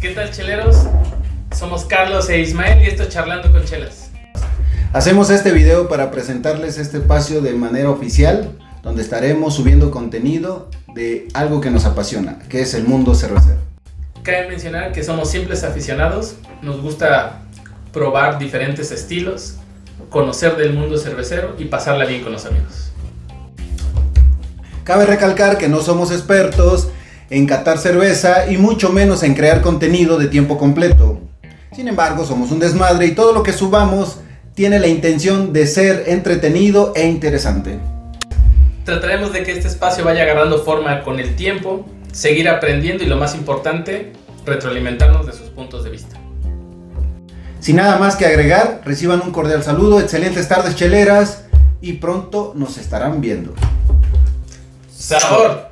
¿Qué tal cheleros? Somos Carlos e Ismael y esto es Charlando con Chelas. Hacemos este video para presentarles este espacio de manera oficial, donde estaremos subiendo contenido de algo que nos apasiona, que es el mundo cervecero. Cabe mencionar que somos simples aficionados, nos gusta probar diferentes estilos, conocer del mundo cervecero y pasarla bien con los amigos. Cabe recalcar que no somos expertos en catar cerveza y mucho menos en crear contenido de tiempo completo. Sin embargo, somos un desmadre y todo lo que subamos tiene la intención de ser entretenido e interesante. Trataremos de que este espacio vaya agarrando forma con el tiempo, seguir aprendiendo y lo más importante, retroalimentarnos de sus puntos de vista. Sin nada más que agregar, reciban un cordial saludo, excelentes tardes cheleras y pronto nos estarán viendo. ¡Sabor!